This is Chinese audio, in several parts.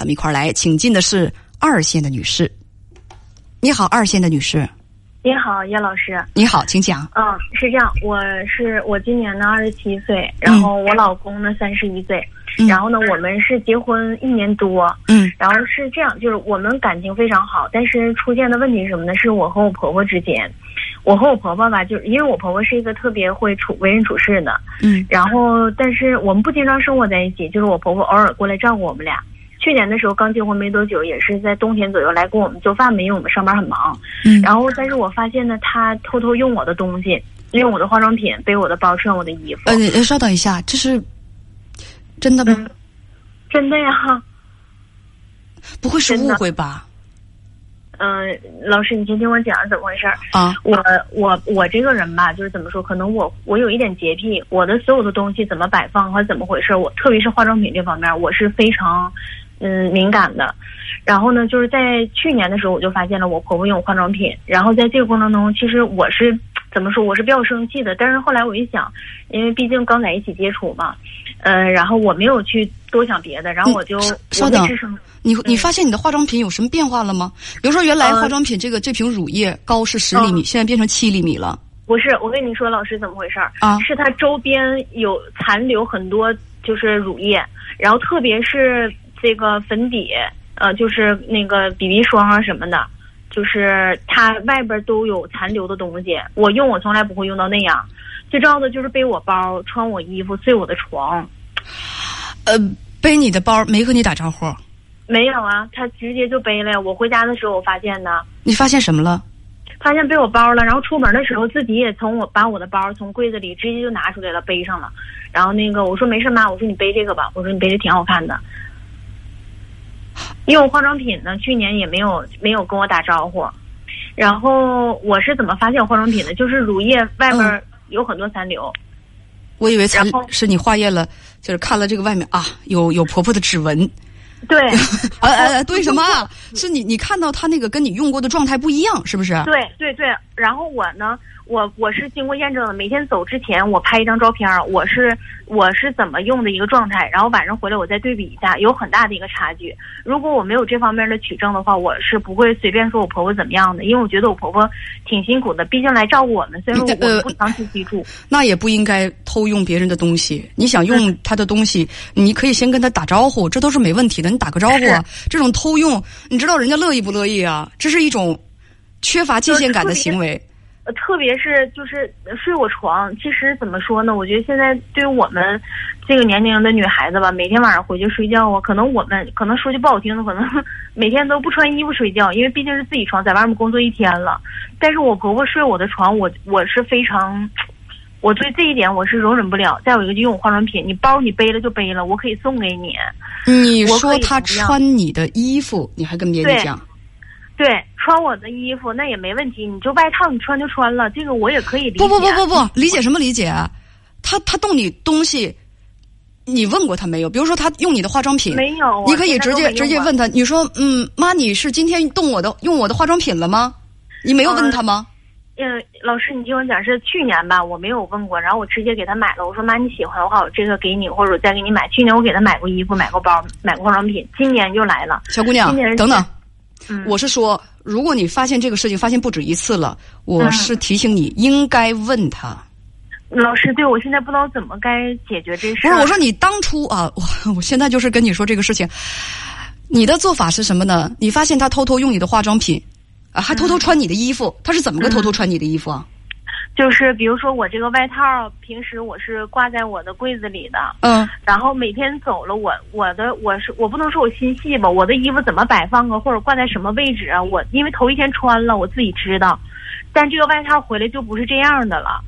咱们一块儿来，请进的是二线的女士。你好，二线的女士。你好，叶老师。你好，请讲。嗯，是这样，我是我今年呢二十七岁，然后我老公呢三十一岁，然后呢我们是结婚一年多，嗯，然后是这样，就是我们感情非常好，但是出现的问题是什么呢？是我和我婆婆之间，我和我婆婆吧，就是因为我婆婆是一个特别会处为人处事的，嗯，然后但是我们不经常生活在一起，就是我婆婆偶尔过来照顾我们俩。去年的时候刚结婚没多久，也是在冬天左右来给我们做饭嘛，因为我们上班很忙。嗯，然后但是我发现呢，他偷偷用我的东西，用我的化妆品，背我的包，穿我的衣服。呃，稍等一下，这是真的吗？真的呀。不会是误会吧？嗯，老师，你先听我讲怎么回事儿啊？我我我这个人吧，就是怎么说，可能我我有一点洁癖，我的所有的东西怎么摆放和怎么回事，我特别是化妆品这方面，我是非常嗯敏感的。然后呢，就是在去年的时候，我就发现了我婆婆用化妆品，然后在这个过程中，其实我是怎么说，我是比较生气的。但是后来我一想，因为毕竟刚在一起接触嘛，嗯，然后我没有去多想别的，然后我就稍等。你你发现你的化妆品有什么变化了吗？比如说，原来化妆品这个这瓶乳液高是十厘米，现在变成七厘米了。不是，我跟你说，老师怎么回事儿啊？是它周边有残留很多，就是乳液，然后特别是这个粉底，呃，就是那个 BB 霜啊什么的，就是它外边都有残留的东西。我用我从来不会用到那样，最重要的就是背我包、穿我衣服、睡我的床。呃，背你的包没和你打招呼。没有啊，他直接就背了。我回家的时候我发现的。你发现什么了？发现背我包了，然后出门的时候自己也从我把我的包从柜子里直接就拿出来了，背上了。然后那个我说没事妈，我说你背这个吧，我说你背的挺好看的。用化妆品呢，去年也没有没有跟我打招呼。然后我是怎么发现化妆品的？就是乳液外面有很多残留。我以为残是你化验了，就是看了这个外面啊，有有婆婆的指纹。对，呃呃，对什么？是你你看到他那个跟你用过的状态不一样，是不是？对对对，然后我呢，我我是经过验证的，每天走之前我拍一张照片，我是我是怎么用的一个状态，然后晚上回来我再对比一下，有很大的一个差距。如果我没有这方面的取证的话，我是不会随便说我婆婆怎么样的，因为我觉得我婆婆挺辛苦的，毕竟来照顾我们，虽然我们不长期居住。那也不应该偷用别人的东西。你想用他的东西，你可以先跟他打招呼，这都是没问题的。你打个招呼，啊，这种偷用，你知道人家乐意不乐意啊？这是一种缺乏界限感的行为。呃，特别是就是睡我床，其实怎么说呢？我觉得现在对于我们这个年龄的女孩子吧，每天晚上回去睡觉啊，可能我们可能说句不好听的，可能 每天都不穿衣服睡觉，因为毕竟是自己床，在外面工作一天了。但是我婆婆睡我的床，我我是非常，我对这一点我是容忍不了。再有一个就用我化妆品，你包你背了就背了，我可以送给你。你说他穿你的衣服，你还跟别人讲？对，穿我的衣服那也没问题，你就外套你穿就穿了，这个我也可以理解。不不不不不，理解什么理解？他他动你东西，你问过他没有？比如说他用你的化妆品，没有，你可以直接直接问他，你说嗯，妈，你是今天动我的用我的化妆品了吗？你没有问他吗？嗯，老师，你听我讲，是去年吧，我没有问过，然后我直接给他买了。我说妈，你喜欢的话，我这个给你，或者我再给你买。去年我给他买过衣服，买过包，买过化妆品，今年又来了。小姑娘，等等。嗯，我是说，如果你发现这个事情，发现不止一次了，我是提醒你应该问他。老师，对我现在不知道怎么该解决这事。不是，我说你当初啊，我 我现在就是跟你说这个事情，你的做法是什么呢？你发现他偷偷用你的化妆品，啊，还偷偷穿你的衣服，他是怎么个偷偷穿你的衣服啊？就是比如说我这个外套，平时我是挂在我的柜子里的，嗯，然后每天走了，我我的我是我不能说我心细吧，我的衣服怎么摆放啊，或者挂在什么位置啊？我因为头一天穿了，我自己知道，但这个外套回来就不是这样的了。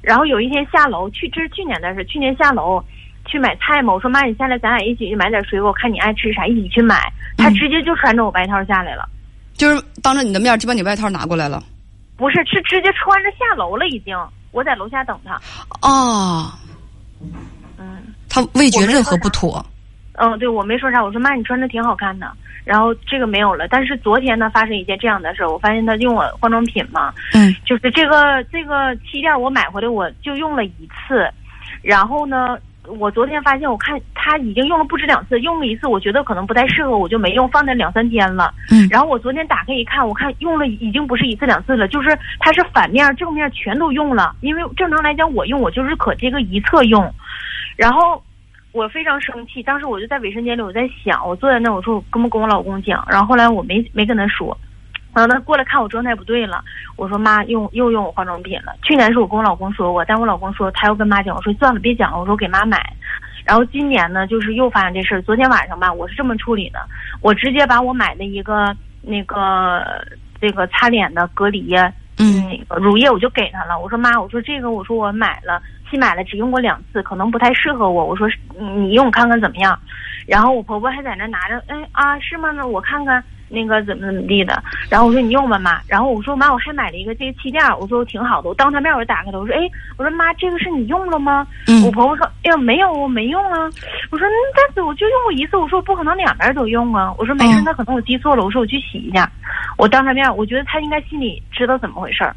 然后有一天下楼去，这是去年的事，去年下楼去买菜嘛，我说妈，你下来，咱俩一起去买点水果，看你爱吃啥，一起去买。他直接就穿着我外套下来了，就是当着你的面就把你外套拿过来了。不是，是直接穿着下楼了，已经。我在楼下等他。哦，嗯，他未觉任何不妥。嗯，对，我没说啥。我说妈，你穿着挺好看的。然后这个没有了。但是昨天呢，发生一件这样的事儿，我发现他用我化妆品嘛，嗯，就是这个这个气垫我买回来我就用了一次，然后呢，我昨天发现，我看他已经用了不止两次，用了一次，我觉得可能不太适合，我就没用，放那两三天了。嗯然后我昨天打开一看，我看用了已经不是一次两次了，就是它是反面正面全都用了。因为正常来讲，我用我就是可这个一侧用，然后我非常生气，当时我就在卫生间里，我在想，我坐在那，我说我跟不跟我老公讲，然后后来我没没跟他说。然后他过来看我状态不对了，我说妈用又用我化妆品了。去年是我跟我老公说过，但我老公说他要跟妈讲，我说算了别讲了，我说给妈买。然后今年呢，就是又发生这事儿。昨天晚上吧，我是这么处理的，我直接把我买的一个那个这个擦脸的隔离呀，嗯乳液我就给他了。我说妈，我说这个我说我买了，新买了，只用过两次，可能不太适合我。我说嗯你用看看怎么样。然后我婆婆还在那拿着，哎啊是吗？那我看看那个怎么怎么地的。然后我说你用吧妈。然后我说妈，我还买了一个这个气垫儿，我说挺好的。我当她面我就打开了，我说哎，我说妈，这个是你用了吗？嗯我婆婆说哎呀没有，我没用啊。我说嗯，但是我就用过一次，我说我不可能两边都用啊。我说没事嗯，那可能我记错了。我说我去洗一下。我当她面，我觉得他应该心里知道怎么回事儿。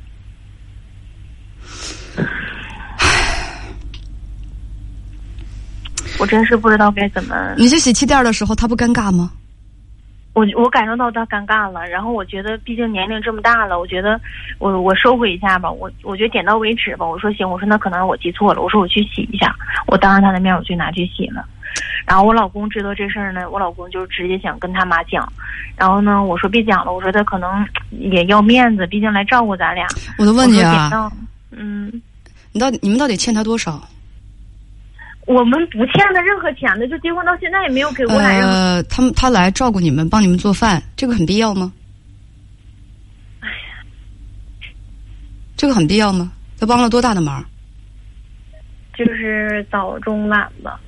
我真是不知道该怎么。你去洗气垫的时候，他不尴尬吗？我我感受到他尴尬了，然后我觉得毕竟年龄这么大了，我觉得我我收回一下吧，我我觉得点到为止吧。我说行，我说那可能我记错了，我说我去洗一下，我当着他的面我去拿去洗了。然后我老公知道这事儿呢，我老公就直接想跟他妈讲，然后呢，我说别讲了，我说他可能也要面子，毕竟来照顾咱俩。我都问你啊，嗯，你到底你们到底欠他多少？我们不欠他任何钱的，就结婚到现在也没有给我俩任何。呃，他们他来照顾你们，帮你们做饭，这个很必要吗？这个很必要吗？他帮了多大的忙？就是早中晚吧，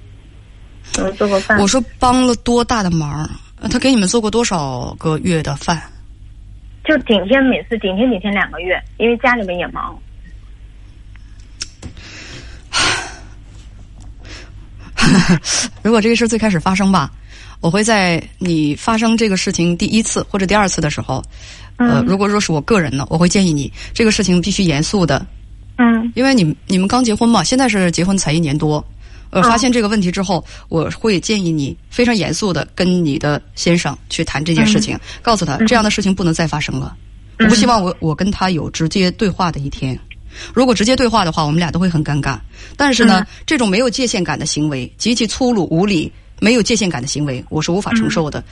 我做过饭。我说帮了多大的忙？呃他给你们做过多少个月的饭？就顶天每次顶天顶天两个月，因为家里面也忙。如果这个事最开始发生吧，我会在你发生这个事情第一次或者第二次的时候，呃，嗯。如果说是我个人呢，我会建议你这个事情必须严肃的，嗯。因为你们你们刚结婚嘛，现在是结婚才一年多，呃，嗯发现这个问题之后，我会建议你非常严肃的跟你的先生去谈这件事情，告诉他这样的事情不能再发生了。我不希望我我跟他有直接对话的一天。如果直接对话的话，我们俩都会很尴尬。但是呢，这种没有界限感的行为，极其粗鲁无礼、没有界限感的行为，我是无法承受的。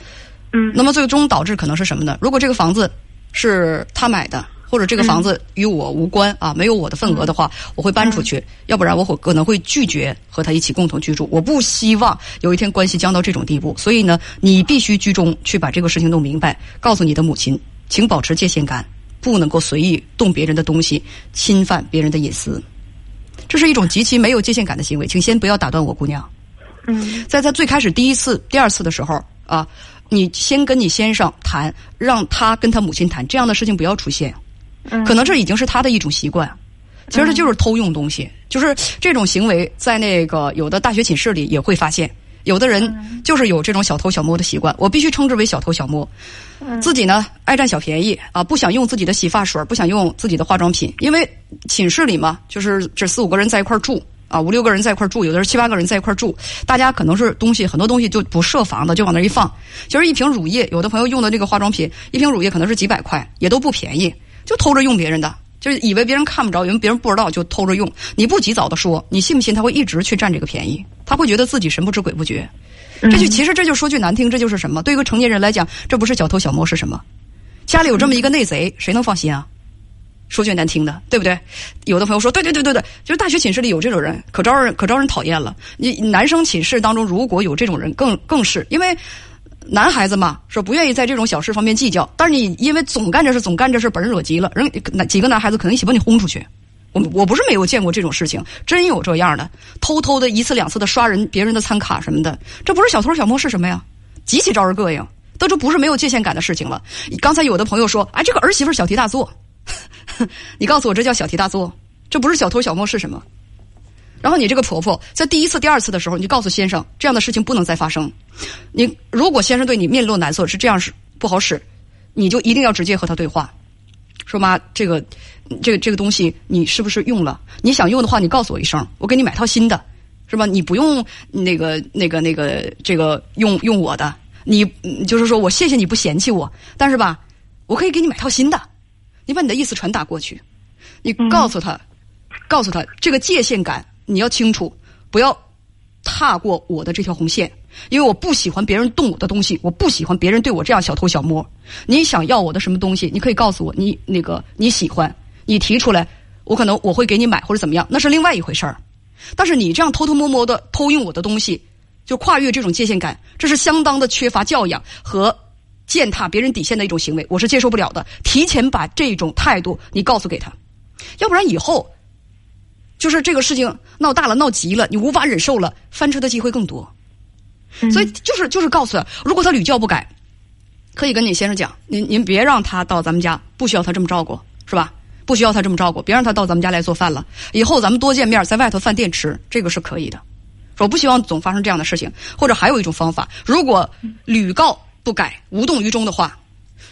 嗯那么最终导致可能是什么呢？如果这个房子是他买的，或者这个房子与我无关啊，没有我的份额的话，我会搬出去，要不然我会可能会拒绝和他一起共同居住。我不希望有一天关系僵到这种地步，所以呢，你必须居中去把这个事情弄明白，告诉你的母亲，请保持界限感，不能够随意动别人的东西，侵犯别人的隐私。这是一种极其没有界限感的行为，请先不要打断我，姑娘。嗯在他最开始第一次、第二次的时候啊，你先跟你先生谈，让他跟他母亲谈，这样的事情不要出现。嗯，可能这已经是他的一种习惯。其实这就是偷用东西，就是这种行为，在那个有的大学寝室里也会发现，有的人就是有这种小偷小摸的习惯，我必须称之为小偷小摸。自己呢爱占小便宜啊，不想用自己的洗发水，不想用自己的化妆品，因为寝室里嘛，就是这四五个人在一块住。啊，五六个人在一块住，有的是七八个人在一块住，大家可能是东西很多东西就不设防的，就往那一放。其实一瓶乳液，有的朋友用的这个化妆品，一瓶乳液可能是几百块，也都不便宜，就偷着用别人的，就是以为别人看不着，以为别人不知道就偷着用。你不及早的说，你信不信他会一直去占这个便宜？他会觉得自己神不知鬼不觉。这就其实这就说句难听，这就是什么？对一个成年人来讲，这不是小偷小摸是什么？家里有这么一个内贼，谁能放心啊？说句难听的，对不对？有的朋友说，对对对对对，就是大学寝室里有这种人，可招人可招人讨厌了。你男生寝室当中如果有这种人，更更是因为男孩子嘛，说不愿意在这种小事方面计较。但是你因为总干这事，总干这事，把人惹急了，人那几个男孩子可能一起把你轰出去。我我不是没有见过这种事情，真有这样的，偷偷的一次两次的刷人别人的餐卡什么的，这不是小偷小摸是什么呀？极其招人膈应，这不是没有界限感的事情了。刚才有的朋友说，哎，这个儿媳妇小题大做，你告诉我这叫小题大做，这不是小偷小摸是什么？然后你这个婆婆在第一次、第二次的时候，你就告诉先生这样的事情不能再发生。你如果先生对你面露难色是这样是不好使，你就一定要直接和他对话，说妈，这个、这个、这个东西你是不是用了？你想用的话，你告诉我一声，我给你买套新的。是吧？你不用那个那个那个这个用用我的，你就是说我谢谢你不嫌弃我，但是吧，我可以给你买套新的。你把你的意思传达过去，你告诉他，告诉他这个界限感你要清楚，不要踏过我的这条红线。因为我不喜欢别人动我的东西，我不喜欢别人对我这样小偷小摸。你想要我的什么东西，你可以告诉我，你那个你喜欢，你提出来，我可能我会给你买或者怎么样，那是另外一回事儿。但是你这样偷偷摸摸的偷用我的东西，就跨越这种界限感，这是相当的缺乏教养和践踏别人底线的一种行为，我是接受不了的。提前把这种态度你告诉给他，要不然以后就是这个事情闹大了、闹急了，你无法忍受了，翻车的机会更多。所以就是就是告诉他，如果他屡教不改，可以跟你先生讲，您您别让他到咱们家，不需要他这么照顾，是吧？不需要他这么照顾，别让他到咱们家来做饭了。以后咱们多见面，在外头饭店吃，这个是可以的。我不希望总发生这样的事情。或者还有一种方法，如果屡告不改、无动于衷的话，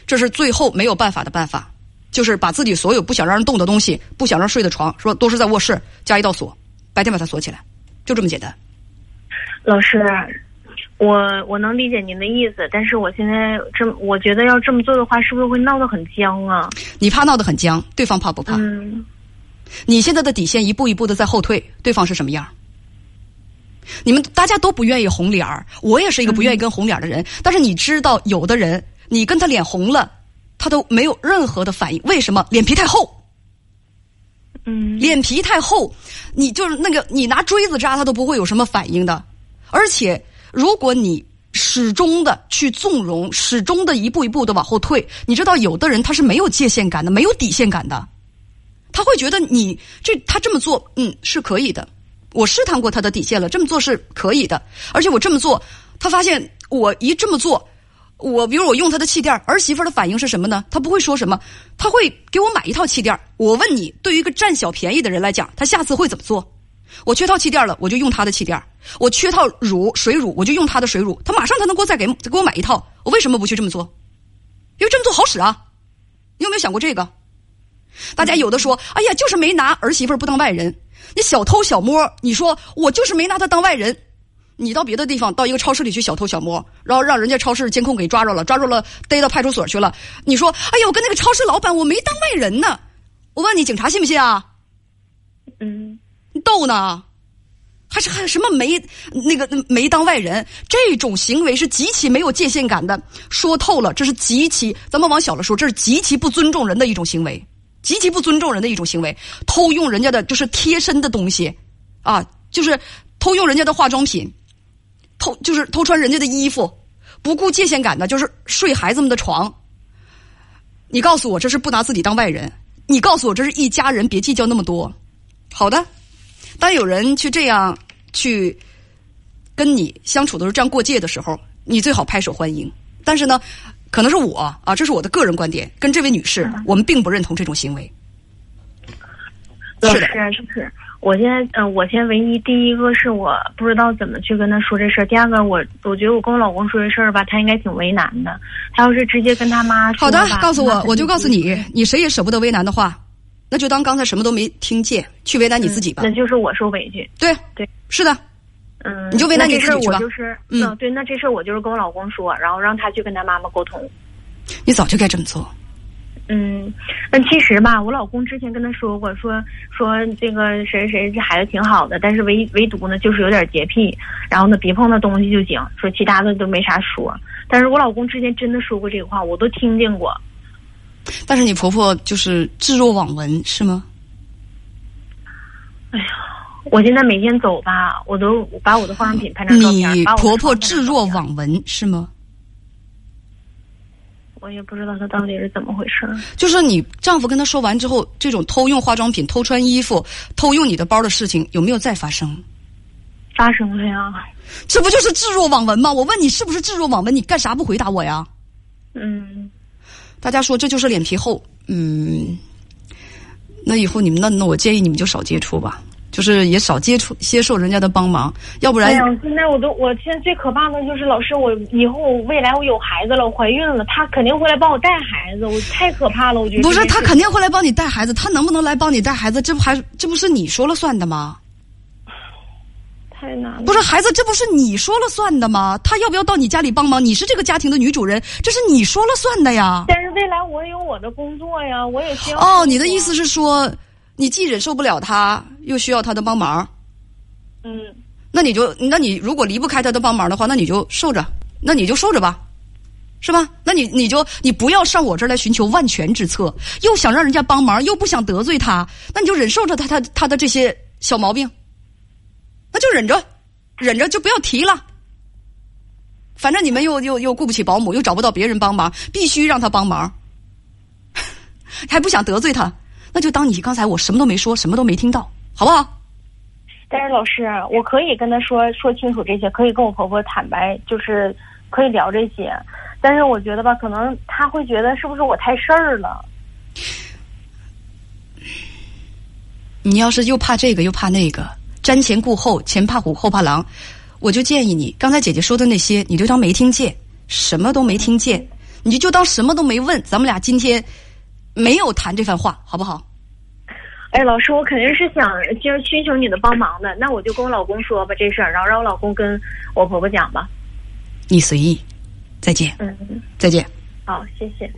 这是最后没有办法的办法，就是把自己所有不想让人动的东西、不想让睡的床，说都是在卧室加一道锁，白天把它锁起来，就这么简单。老师。我我能理解您的意思，但是我现在这么，我觉得要这么做的话，是不是会闹得很僵啊？你怕闹得很僵，对方怕不怕？嗯。你现在的底线一步一步的在后退，对方是什么样？你们大家都不愿意红脸儿，我也是一个不愿意跟红脸的人。但是你知道，有的人你跟他脸红了，他都没有任何的反应，为什么？脸皮太厚。嗯。脸皮太厚，你就是那个你拿锥子扎他都不会有什么反应的，而且。如果你始终的去纵容，始终的一步一步的往后退，你知道，有的人他是没有界限感的，没有底线感的，他会觉得你这他这么做，嗯，是可以的。我试探过他的底线了，这么做是可以的。而且我这么做，他发现我一这么做，我比如我用他的气垫，儿媳妇的反应是什么呢？他不会说什么，他会给我买一套气垫。我问你，对于一个占小便宜的人来讲，他下次会怎么做？我缺套气垫了，我就用他的气垫；我缺套乳水乳，我就用他的水乳。他马上他能给我再给给我买一套，我为什么不去这么做？因为这么做好使啊！你有没有想过这个？大家有的说：“哎呀，就是没拿儿媳妇不当外人。”你小偷小摸，你说我就是没拿他当外人。你到别的地方，到一个超市里去小偷小摸，然后让人家超市监控给抓着了，抓住了，逮到派出所去了。你说：“哎呀，我跟那个超市老板我没当外人呢。”我问你，警察信不信啊？嗯。逗呢，还是还有什么没那个没当外人？这种行为是极其没有界限感的。说透了，这是极其咱们往小了说，这是极其不尊重人的一种行为，极其不尊重人的一种行为。偷用人家的就是贴身的东西，啊，就是偷用人家的化妆品，偷就是偷穿人家的衣服，不顾界限感的，就是睡孩子们的床。你告诉我这是不拿自己当外人？你告诉我这是一家人，别计较那么多。好的。当有人去这样去跟你相处的时候，这样过界的时候，你最好拍手欢迎。但是呢，可能是我啊，这是我的个人观点，跟这位女士，我们并不认同这种行为。是的，就是我现在，嗯，我现在唯一第一个是我不知道怎么去跟他说这事儿。第二个，我我觉得我跟我老公说这事儿吧，他应该挺为难的。他要是直接跟他妈说，好的，告诉我，我就告诉你，你谁也舍不得为难的话。那就当刚才什么都没听见，去为难你自己吧。那就是我受委屈。对对，是的。嗯，你就为难你自己去吧。就是嗯，对，那这事儿我就是跟我老公说，然后让他去跟他妈妈沟通。你早就该这么做。嗯，那其实吧，我老公之前跟他说过，说说这个谁谁这孩子挺好的，但是唯唯独呢就是有点洁癖，然后呢别碰那东西就行，说其他的都没啥说。但是我老公之前真的说过这个话，我都听见过。但是你婆婆就是置若罔闻，是吗？哎呀，我现在每天走吧，我都把我的化妆品拍张照片。你婆婆置若罔闻是吗？我也不知道他到底是怎么回事。就是你丈夫跟她说完之后，这种偷用化妆品、偷穿衣服、偷用你的包的事情有没有再发生？发生了呀。这不就是置若罔闻吗？我问你是不是置若罔闻？你干啥不回答我呀？嗯。大家说这就是脸皮厚，嗯，那以后你们那那我建议你们就少接触吧，就是也少接触接受人家的帮忙，要不然。哎呀，现在我都我现在最可怕的就是老师，我以后未来我有孩子了，我怀孕了，他肯定会来帮我带孩子，我太可怕了，我觉得。不是他肯定会来帮你带孩子，他能不能来帮你带孩子，这不还这不是你说了算的吗？太难了。不是孩子，这不是你说了算的吗？他要不要到你家里帮忙？你是这个家庭的女主人，这是你说了算的呀。但是未来我有我的工作呀，我也需要。哦，你的意思是说，你既忍受不了他，又需要他的帮忙？嗯，那你就，那你如果离不开他的帮忙的话，那你就受着，那你就受着吧，是吧？那你你就你不要上我这儿来寻求万全之策，又想让人家帮忙，又不想得罪他，那你就忍受着他他他的这些小毛病，那就忍着，忍着就不要提了。反正你们又又又雇不起保姆，又找不到别人帮忙，必须让他帮忙，还不想得罪他，那就当你刚才我什么都没说，什么都没听到，好不好？但是老师，我可以跟他说说清楚这些，可以跟我婆婆坦白，就是可以聊这些。但是我觉得吧，可能他会觉得是不是我太事儿了？你要是又怕这个又怕那个，瞻前顾后，前怕虎后怕狼，我就建议你，刚才姐姐说的那些，你就当没听见，什么都没听见，你就就当什么都没问。咱们俩今天没有谈这番话，好不好？哎，老师，我肯定是想就是寻求你的帮忙的，那我就跟我老公说吧这事儿，然后让我老公跟我婆婆讲吧。你随意，再见，嗯，再见。好，谢谢。